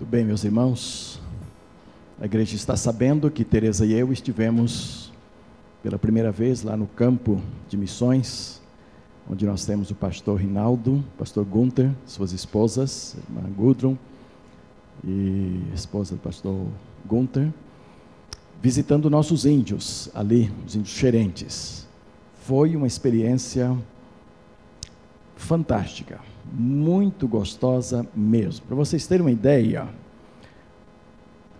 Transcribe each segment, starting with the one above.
Tudo bem, meus irmãos? A igreja está sabendo que Teresa e eu estivemos pela primeira vez lá no campo de missões, onde nós temos o pastor Rinaldo, pastor Gunther, suas esposas, irmã Gudrun e esposa do pastor Gunther, visitando nossos índios ali, os índios xerentes. Foi uma experiência fantástica muito gostosa mesmo. Para vocês terem uma ideia,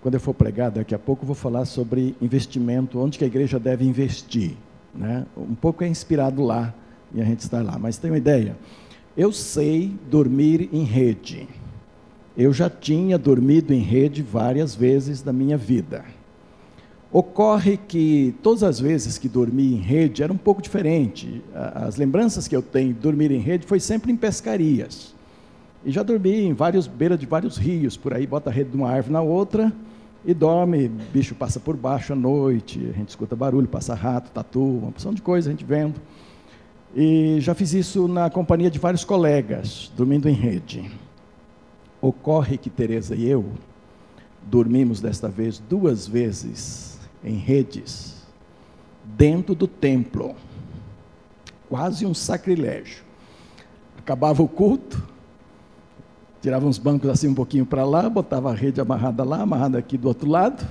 quando eu for pregar daqui a pouco, eu vou falar sobre investimento, onde que a igreja deve investir. Né? Um pouco é inspirado lá, e a gente está lá. Mas tem uma ideia. Eu sei dormir em rede. Eu já tinha dormido em rede várias vezes na minha vida. Ocorre que todas as vezes que dormi em rede era um pouco diferente. As lembranças que eu tenho de dormir em rede foi sempre em pescarias. E já dormi em vários beira de vários rios, por aí bota a rede de uma árvore na outra e dorme, bicho passa por baixo à noite, a gente escuta barulho, passa rato, tatu, uma porção de coisa a gente vendo. E já fiz isso na companhia de vários colegas, dormindo em rede. Ocorre que Teresa e eu dormimos desta vez duas vezes em redes, dentro do templo. Quase um sacrilégio. Acabava o culto, tirava uns bancos assim um pouquinho para lá, botava a rede amarrada lá, amarrada aqui do outro lado,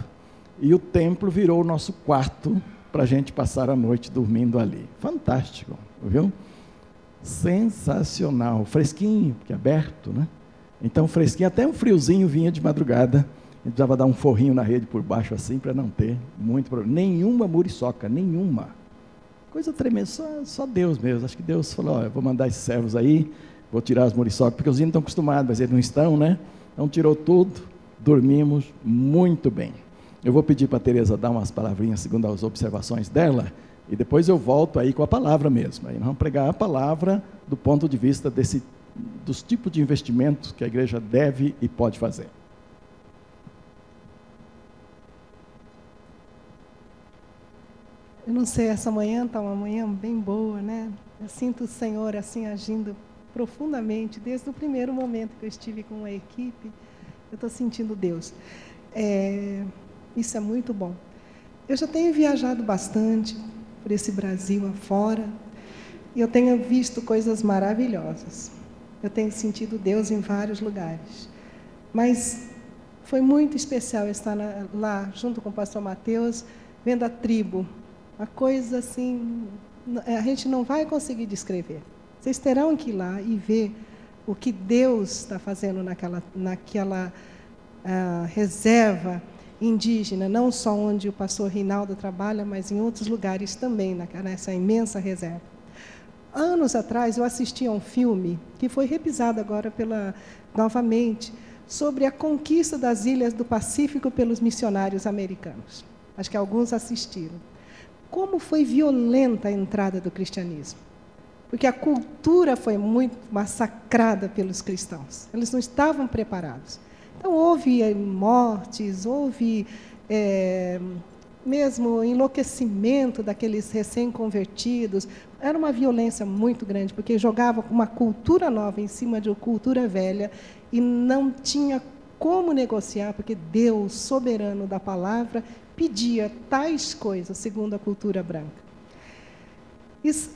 e o templo virou o nosso quarto para a gente passar a noite dormindo ali. Fantástico, viu? Sensacional, fresquinho, porque é aberto, né? Então, fresquinho, até um friozinho vinha de madrugada gente precisava dar um forrinho na rede por baixo assim para não ter muito problema. Nenhuma muriçoca, nenhuma. Coisa tremenda, só, só Deus mesmo. Acho que Deus falou: ó, eu vou mandar esses servos aí, vou tirar as muriçocas, porque os índios estão acostumados, mas eles não estão, né? Então tirou tudo, dormimos muito bem. Eu vou pedir para a Tereza dar umas palavrinhas segundo as observações dela, e depois eu volto aí com a palavra mesmo. Aí nós vamos pregar a palavra do ponto de vista desse, dos tipos de investimentos que a igreja deve e pode fazer. Eu não sei, essa manhã está uma manhã bem boa, né? Eu sinto o Senhor assim agindo profundamente, desde o primeiro momento que eu estive com a equipe, eu estou sentindo Deus. É, isso é muito bom. Eu já tenho viajado bastante por esse Brasil afora e eu tenho visto coisas maravilhosas. Eu tenho sentido Deus em vários lugares. Mas foi muito especial estar na, lá junto com o pastor Mateus, vendo a tribo uma coisa assim, a gente não vai conseguir descrever. Vocês terão que ir lá e ver o que Deus está fazendo naquela, naquela uh, reserva indígena, não só onde o pastor Rinaldo trabalha, mas em outros lugares também, nessa imensa reserva. Anos atrás eu assisti a um filme que foi repisado agora pela novamente sobre a conquista das ilhas do Pacífico pelos missionários americanos. Acho que alguns assistiram como foi violenta a entrada do cristianismo. Porque a cultura foi muito massacrada pelos cristãos. Eles não estavam preparados. Então, houve eh, mortes, houve é, mesmo enlouquecimento daqueles recém-convertidos. Era uma violência muito grande, porque jogava uma cultura nova em cima de uma cultura velha e não tinha como negociar, porque Deus, soberano da palavra, pedia tais coisas, segundo a cultura branca.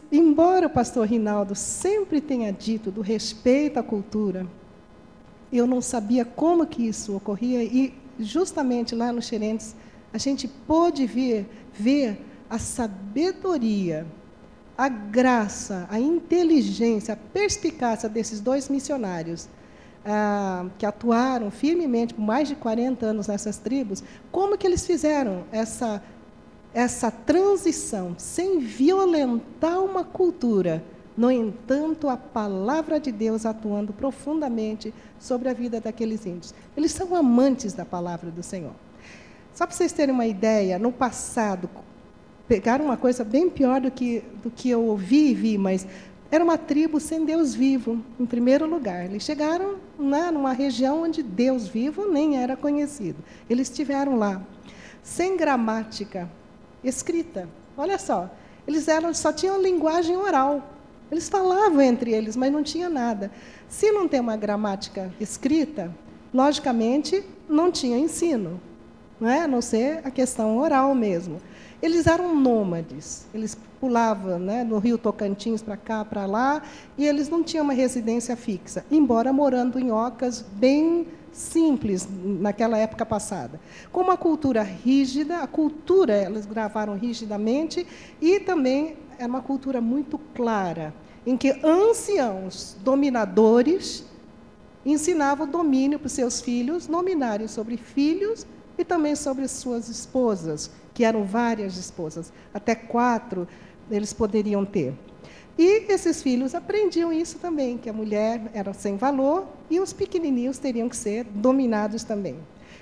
Embora o pastor Rinaldo sempre tenha dito do respeito à cultura, eu não sabia como que isso ocorria e justamente lá no Xerentes a gente pôde ver, ver a sabedoria, a graça, a inteligência, a perspicácia desses dois missionários ah, que atuaram firmemente por mais de 40 anos nessas tribos, como que eles fizeram essa, essa transição sem violentar uma cultura? No entanto, a palavra de Deus atuando profundamente sobre a vida daqueles índios. Eles são amantes da palavra do Senhor. Só para vocês terem uma ideia, no passado, pegaram uma coisa bem pior do que, do que eu ouvi e vi, mas era uma tribo sem Deus vivo, em primeiro lugar. Eles chegaram né, numa região onde Deus vivo nem era conhecido. Eles estiveram lá, sem gramática escrita. Olha só, eles eram, só tinham linguagem oral. Eles falavam entre eles, mas não tinha nada. Se não tem uma gramática escrita, logicamente, não tinha ensino, não é? a não ser a questão oral mesmo. Eles eram nômades, eles pulavam né, no rio Tocantins para cá, para lá, e eles não tinham uma residência fixa, embora morando em ocas bem simples naquela época passada. Com uma cultura rígida, a cultura elas gravaram rigidamente, e também era uma cultura muito clara, em que anciãos dominadores ensinavam domínio para os seus filhos, dominarem sobre filhos e também sobre suas esposas, que eram várias esposas, até quatro eles poderiam ter. E esses filhos aprendiam isso também, que a mulher era sem valor e os pequenininhos teriam que ser dominados também.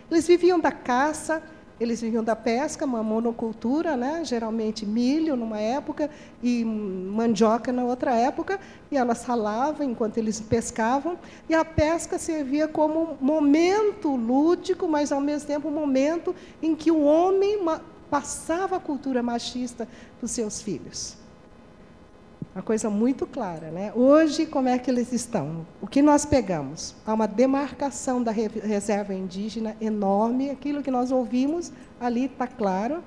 Eles viviam da caça, eles viviam da pesca, uma monocultura, né? geralmente milho numa época e mandioca na outra época, e elas ralavam enquanto eles pescavam, e a pesca servia como momento lúdico, mas ao mesmo tempo um momento em que o homem passava a cultura machista para os seus filhos. Uma coisa muito clara. Né? Hoje, como é que eles estão? O que nós pegamos? Há uma demarcação da reserva indígena enorme, aquilo que nós ouvimos ali está claro.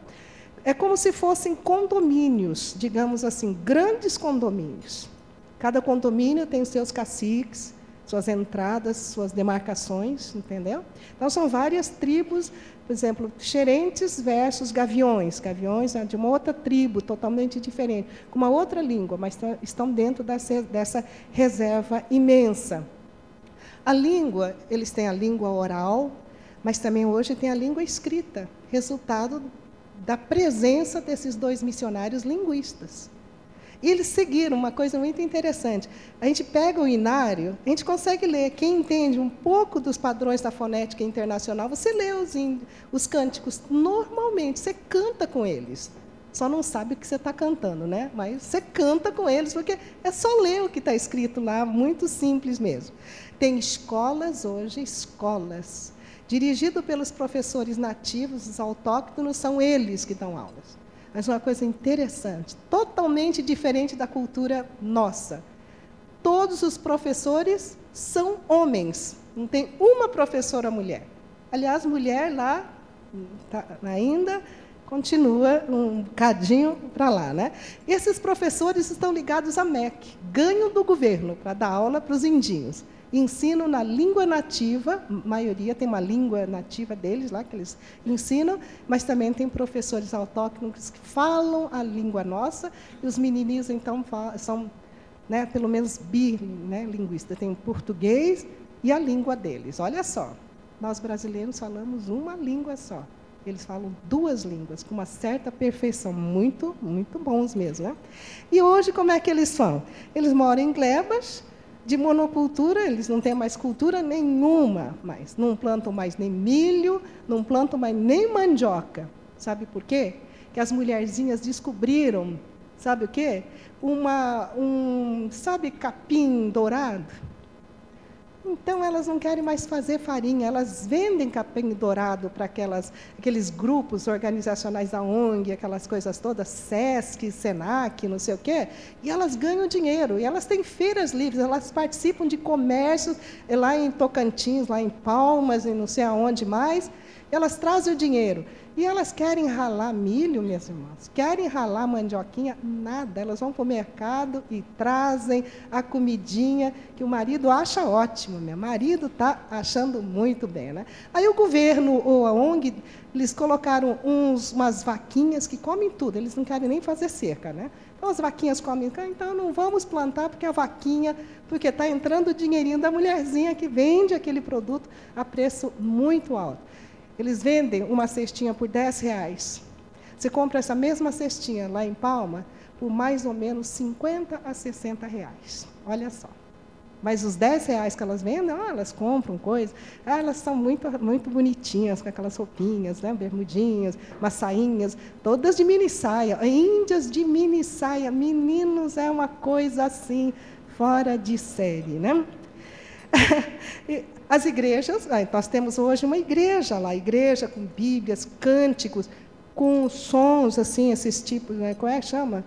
É como se fossem condomínios, digamos assim, grandes condomínios. Cada condomínio tem os seus caciques, suas entradas, suas demarcações, entendeu? Então, são várias tribos, por exemplo, xerentes versus gaviões. Gaviões é de uma outra tribo, totalmente diferente, com uma outra língua, mas estão dentro dessa, reserva imensa. A língua, eles têm a língua oral, mas também hoje tem a língua escrita, resultado da presença desses dois missionários linguistas. E eles seguiram uma coisa muito interessante. A gente pega o inário, a gente consegue ler. Quem entende um pouco dos padrões da fonética internacional, você lê os, os cânticos normalmente, você canta com eles. Só não sabe o que você está cantando, né? Mas você canta com eles, porque é só ler o que está escrito lá, muito simples mesmo. Tem escolas hoje, escolas, dirigido pelos professores nativos, os autóctonos, são eles que dão aulas. Mas uma coisa interessante, totalmente diferente da cultura nossa. Todos os professores são homens, não tem uma professora mulher. Aliás, mulher lá tá, ainda continua um bocadinho para lá. Né? Esses professores estão ligados à MEC, ganham do governo para dar aula para os indinhos ensino na língua nativa, maioria tem uma língua nativa deles lá que eles ensinam, mas também tem professores autóctonos que falam a língua nossa, e os menininhos, então, são, né, pelo menos, bilinguistas, né, tem português e a língua deles. Olha só, nós brasileiros falamos uma língua só. Eles falam duas línguas com uma certa perfeição, muito, muito bons mesmo. Né? E hoje, como é que eles são? Eles moram em glebas, de monocultura, eles não têm mais cultura nenhuma mais. Não plantam mais nem milho, não plantam mais nem mandioca. Sabe por quê? Que as mulherzinhas descobriram, sabe o quê? Uma, um, sabe capim dourado? Então, elas não querem mais fazer farinha, elas vendem capim dourado para aqueles grupos organizacionais da ONG, aquelas coisas todas, SESC, SENAC, não sei o quê, e elas ganham dinheiro, e elas têm feiras livres, elas participam de comércios lá em Tocantins, lá em Palmas, e não sei aonde mais, elas trazem o dinheiro. E elas querem ralar milho, minhas irmãs, querem ralar mandioquinha, nada. Elas vão para o mercado e trazem a comidinha que o marido acha ótimo. Meu marido está achando muito bem. Né? Aí o governo ou a ONG, eles colocaram uns, umas vaquinhas que comem tudo, eles não querem nem fazer cerca. Né? Então as vaquinhas comem, então não vamos plantar porque a vaquinha, porque está entrando o dinheirinho da mulherzinha que vende aquele produto a preço muito alto. Eles vendem uma cestinha por 10 reais. Você compra essa mesma cestinha lá em Palma por mais ou menos 50 a 60 reais. Olha só. Mas os 10 reais que elas vendem, ah, elas compram coisas, ah, elas são muito, muito bonitinhas, com aquelas roupinhas, né, bermudinhas, massainhas, todas de mini saia, índias de mini saia, meninos, é uma coisa assim, fora de série. Né? As igrejas, nós temos hoje uma igreja lá, igreja com bíblias, cânticos, com sons assim, esses tipos, né? como é que chama?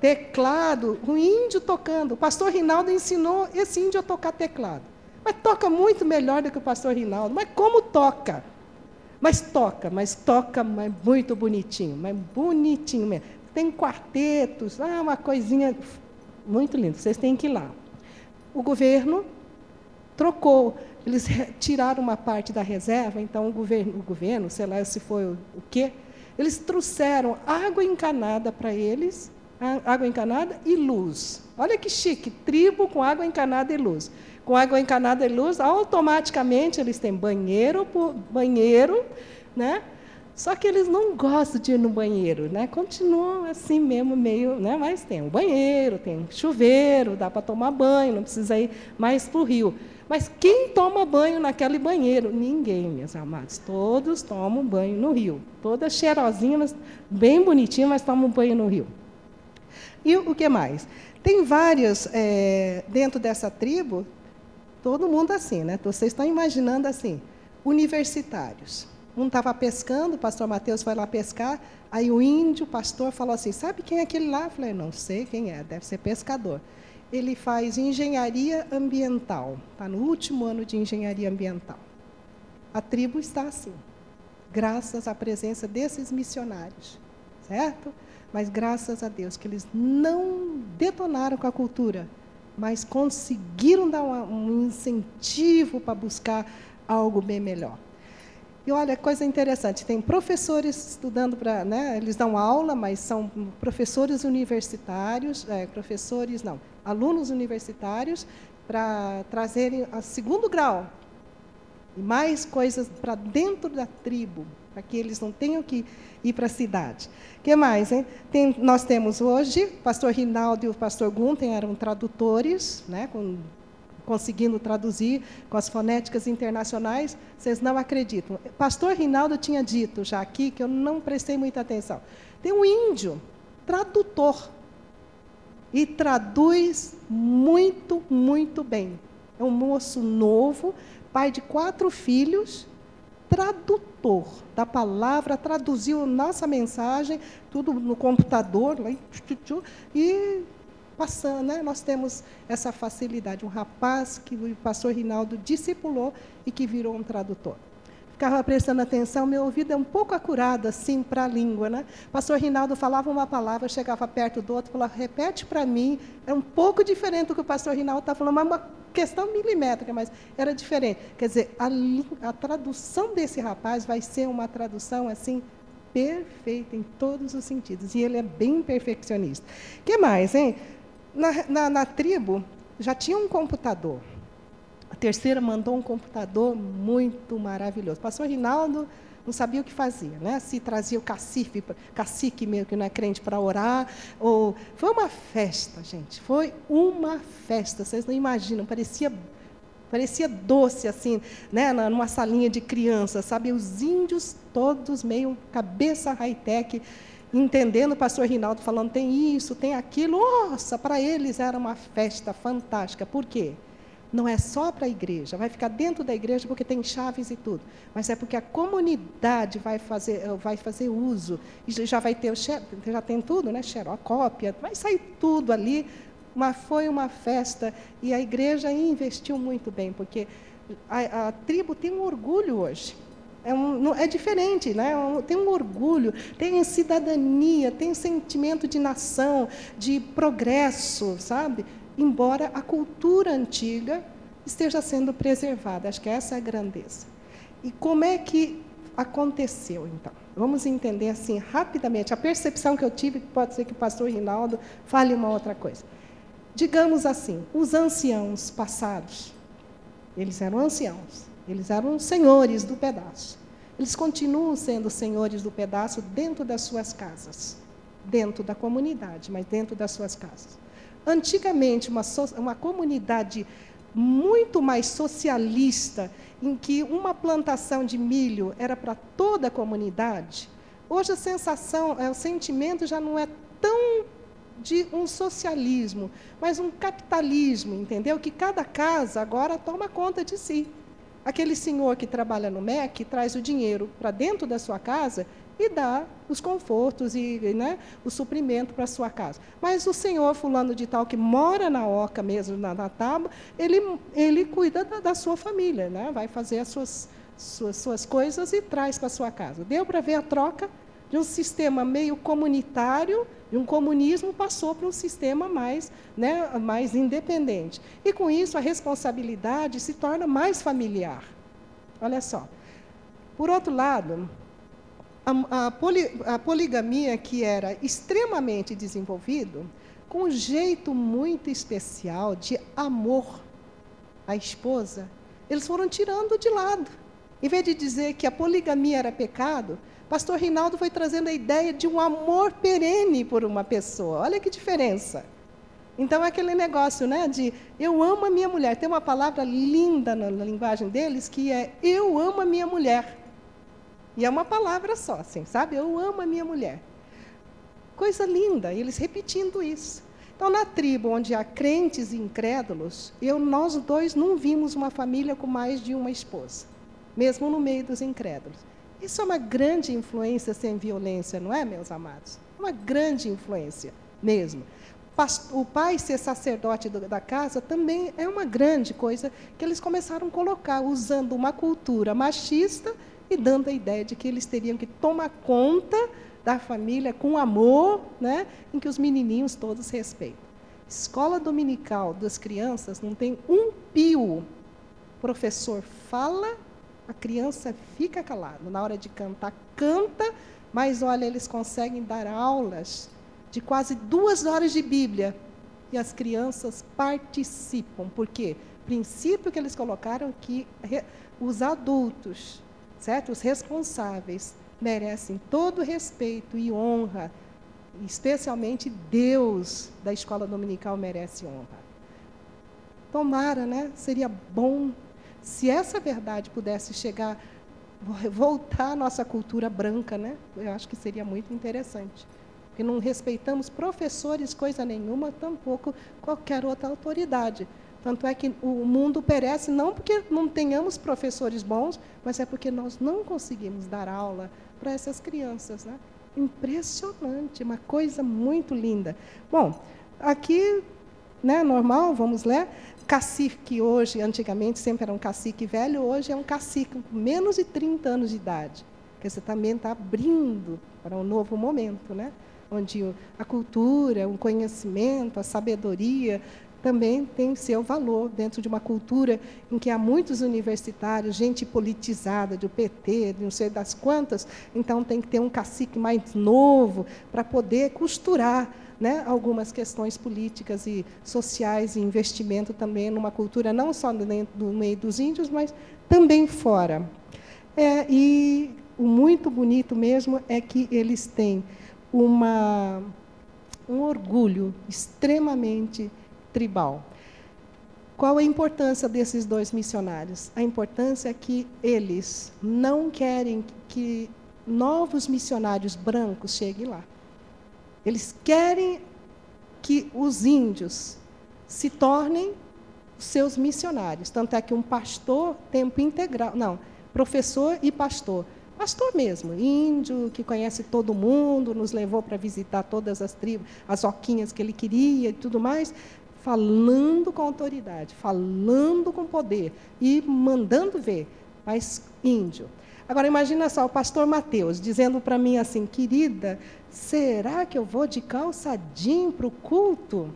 Teclado, o índio tocando. O pastor Rinaldo ensinou esse índio a tocar teclado. Mas toca muito melhor do que o pastor Rinaldo. Mas como toca? Mas toca, mas toca mas muito bonitinho, mas bonitinho mesmo. Tem quartetos, ah, uma coisinha muito linda. Vocês têm que ir lá. O governo trocou. Eles tiraram uma parte da reserva, então o governo, o governo sei lá se foi o, quê, eles trouxeram água encanada para eles, água encanada e luz. Olha que chique, tribo com água encanada e luz. Com água encanada e luz, automaticamente eles têm banheiro banheiro, né? Só que eles não gostam de ir no banheiro, né? Continuam assim mesmo, meio, né? Mas tem o banheiro, tem chuveiro, dá para tomar banho, não precisa ir mais para o rio. Mas quem toma banho naquele banheiro? Ninguém, meus amados. Todos tomam banho no rio. Todas cheirosinhas, bem bonitinhas, mas tomam banho no rio. E o que mais? Tem vários, é, dentro dessa tribo, todo mundo assim, né? Vocês estão imaginando assim, universitários. Um estava pescando, o pastor Mateus foi lá pescar, aí o índio, o pastor, falou assim: Sabe quem é aquele lá? Eu falei: Não sei quem é, deve ser pescador ele faz engenharia ambiental, está no último ano de engenharia ambiental. A tribo está assim, graças à presença desses missionários, certo? Mas graças a Deus que eles não detonaram com a cultura, mas conseguiram dar um incentivo para buscar algo bem melhor. E olha, coisa interessante, tem professores estudando para, né, eles dão aula, mas são professores universitários, é, professores, não, alunos universitários, para trazerem a segundo grau e mais coisas para dentro da tribo, para que eles não tenham que ir para a cidade. Que mais? Hein? Tem, nós temos hoje, o pastor Rinaldo e o pastor Gunten eram tradutores, né, com conseguindo traduzir com as fonéticas internacionais, vocês não acreditam. Pastor Rinaldo tinha dito já aqui, que eu não prestei muita atenção. Tem um índio, tradutor, e traduz muito, muito bem. É um moço novo, pai de quatro filhos, tradutor da palavra, traduziu nossa mensagem, tudo no computador, e passando, né? nós temos essa facilidade. Um rapaz que o pastor Rinaldo discipulou e que virou um tradutor. Ficava prestando atenção, meu ouvido é um pouco acurado assim para a língua. Né? Pastor Rinaldo falava uma palavra, chegava perto do outro, falava, repete para mim. É um pouco diferente do que o pastor Rinaldo está falando, mas uma questão milimétrica, mas era diferente. Quer dizer, a, a tradução desse rapaz vai ser uma tradução assim perfeita em todos os sentidos. E ele é bem perfeccionista. Que mais, hein? Na, na, na tribo, já tinha um computador. A terceira mandou um computador muito maravilhoso. Pastor Rinaldo não sabia o que fazia, né? Se trazia o cacife, cacique meio que não é crente para orar, ou foi uma festa, gente. Foi uma festa. Vocês não imaginam, parecia parecia doce assim, né, numa salinha de criança, sabe? Os índios todos meio cabeça high-tech entendendo o pastor Rinaldo falando, tem isso, tem aquilo. Nossa, para eles era uma festa fantástica. Por quê? Não é só para a igreja, vai ficar dentro da igreja porque tem chaves e tudo, mas é porque a comunidade vai fazer, vai fazer uso, e já vai ter, já tem tudo, né? Xerocópia, vai sair tudo ali. Mas foi uma festa e a igreja investiu muito bem, porque a, a tribo tem um orgulho hoje é, um, é diferente, né? É tem um orgulho, tem cidadania, tem sentimento de nação, de progresso, sabe? Embora a cultura antiga esteja sendo preservada. Acho que essa é a grandeza. E como é que aconteceu, então? Vamos entender assim rapidamente. A percepção que eu tive, pode ser que o pastor Rinaldo fale uma outra coisa. Digamos assim, os anciãos passados, eles eram anciãos, eles eram senhores do pedaço. Eles continuam sendo senhores do pedaço dentro das suas casas, dentro da comunidade, mas dentro das suas casas. Antigamente, uma, so uma comunidade muito mais socialista, em que uma plantação de milho era para toda a comunidade, hoje a sensação, é, o sentimento já não é tão de um socialismo, mas um capitalismo, entendeu? Que cada casa agora toma conta de si. Aquele senhor que trabalha no MEC traz o dinheiro para dentro da sua casa e dar os confortos e né, o suprimento para a sua casa. Mas o senhor fulano de tal, que mora na oca mesmo, na, na tábua, ele, ele cuida da, da sua família, né? vai fazer as suas, suas, suas coisas e traz para a sua casa. Deu para ver a troca de um sistema meio comunitário, de um comunismo, passou para um sistema mais, né, mais independente. E, com isso, a responsabilidade se torna mais familiar. Olha só. Por outro lado, a, a, poli, a poligamia, que era extremamente desenvolvido, com um jeito muito especial de amor à esposa, eles foram tirando de lado. Em vez de dizer que a poligamia era pecado, pastor Rinaldo foi trazendo a ideia de um amor perene por uma pessoa. Olha que diferença. Então, é aquele negócio né, de eu amo a minha mulher. Tem uma palavra linda na, na linguagem deles que é eu amo a minha mulher. E é uma palavra só, assim, sabe? Eu amo a minha mulher. Coisa linda, eles repetindo isso. Então, na tribo onde há crentes e incrédulos, eu, nós dois não vimos uma família com mais de uma esposa, mesmo no meio dos incrédulos. Isso é uma grande influência sem violência, não é, meus amados? Uma grande influência mesmo. O pai ser sacerdote da casa também é uma grande coisa que eles começaram a colocar, usando uma cultura machista e dando a ideia de que eles teriam que tomar conta da família com amor, né, em que os menininhos todos respeitam. Escola dominical das crianças não tem um pio. O professor fala a criança fica calada. Na hora de cantar, canta, mas olha, eles conseguem dar aulas de quase duas horas de Bíblia. E as crianças participam. Por quê? Princípio que eles colocaram que os adultos, certo? Os responsáveis, merecem todo respeito e honra. Especialmente Deus da escola dominical merece honra. Tomara, né? Seria bom se essa verdade pudesse chegar, voltar à nossa cultura branca, né? eu acho que seria muito interessante. Porque não respeitamos professores, coisa nenhuma, tampouco qualquer outra autoridade. Tanto é que o mundo perece não porque não tenhamos professores bons, mas é porque nós não conseguimos dar aula para essas crianças. Né? Impressionante, uma coisa muito linda. Bom, aqui, né, normal, vamos ler cacique hoje, antigamente sempre era um cacique velho, hoje é um cacique com menos de 30 anos de idade. Porque você também está abrindo para um novo momento, né? onde a cultura, o conhecimento, a sabedoria também tem seu valor dentro de uma cultura em que há muitos universitários, gente politizada do PT, de não sei das quantas, então tem que ter um cacique mais novo para poder costurar né, algumas questões políticas e sociais e investimento também numa cultura não só dentro do meio dos índios, mas também fora. É, e o muito bonito mesmo é que eles têm uma, um orgulho extremamente tribal. Qual a importância desses dois missionários? A importância é que eles não querem que novos missionários brancos cheguem lá. Eles querem que os índios se tornem seus missionários. Tanto é que um pastor, tempo integral, não, professor e pastor. Pastor mesmo, índio, que conhece todo mundo, nos levou para visitar todas as tribos, as oquinhas que ele queria e tudo mais, falando com autoridade, falando com poder e mandando ver, mas índio. Agora imagina só o pastor Mateus dizendo para mim assim, querida, será que eu vou de calçadinho para o culto?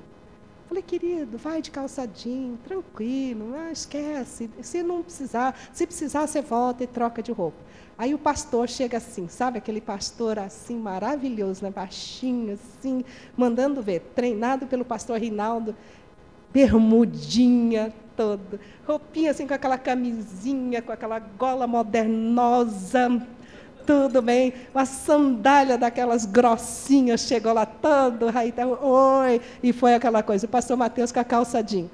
Falei, querido, vai de calçadinho, tranquilo, não esquece. Se não precisar, se precisar, você volta e troca de roupa. Aí o pastor chega assim, sabe aquele pastor assim maravilhoso, né? baixinho, assim, mandando ver, treinado pelo pastor Rinaldo, bermudinha todo, roupinha assim com aquela camisinha, com aquela gola modernosa, tudo bem, uma sandália daquelas grossinhas, chegou lá todo, aí tá, oi, e foi aquela coisa, o pastor Mateus com a calçadinha.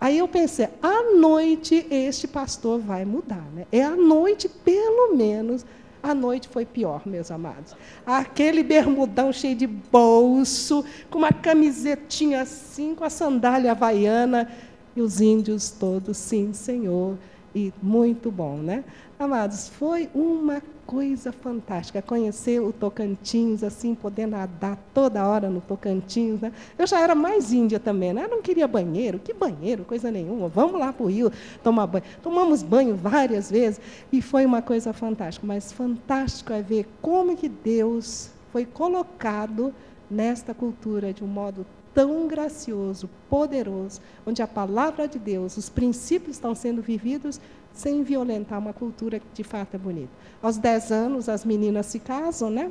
Aí eu pensei, à noite este pastor vai mudar. Né? É à noite, pelo menos, a noite foi pior, meus amados. Aquele bermudão cheio de bolso, com uma camisetinha assim, com a sandália havaiana, e os índios todos, sim, Senhor. e muito bom, né? Amados, foi uma coisa fantástica conhecer o Tocantins, assim, poder nadar toda hora no Tocantins, né? Eu já era mais índia também, né? Eu não queria banheiro, que banheiro, coisa nenhuma. Vamos lá para o rio tomar banho. Tomamos banho várias vezes e foi uma coisa fantástica. Mas fantástico é ver como que Deus foi colocado nesta cultura de um modo tão gracioso, poderoso, onde a palavra de Deus, os princípios estão sendo vividos sem violentar uma cultura que de fato é bonita. Aos 10 anos, as meninas se casam, né?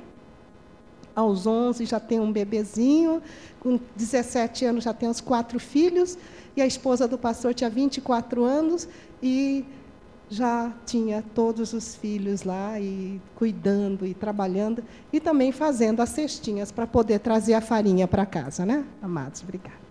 Aos 11 já tem um bebezinho, com 17 anos já tem os quatro filhos, e a esposa do pastor tinha 24 anos e já tinha todos os filhos lá e cuidando e trabalhando e também fazendo as cestinhas para poder trazer a farinha para casa, né? Amados, obrigada.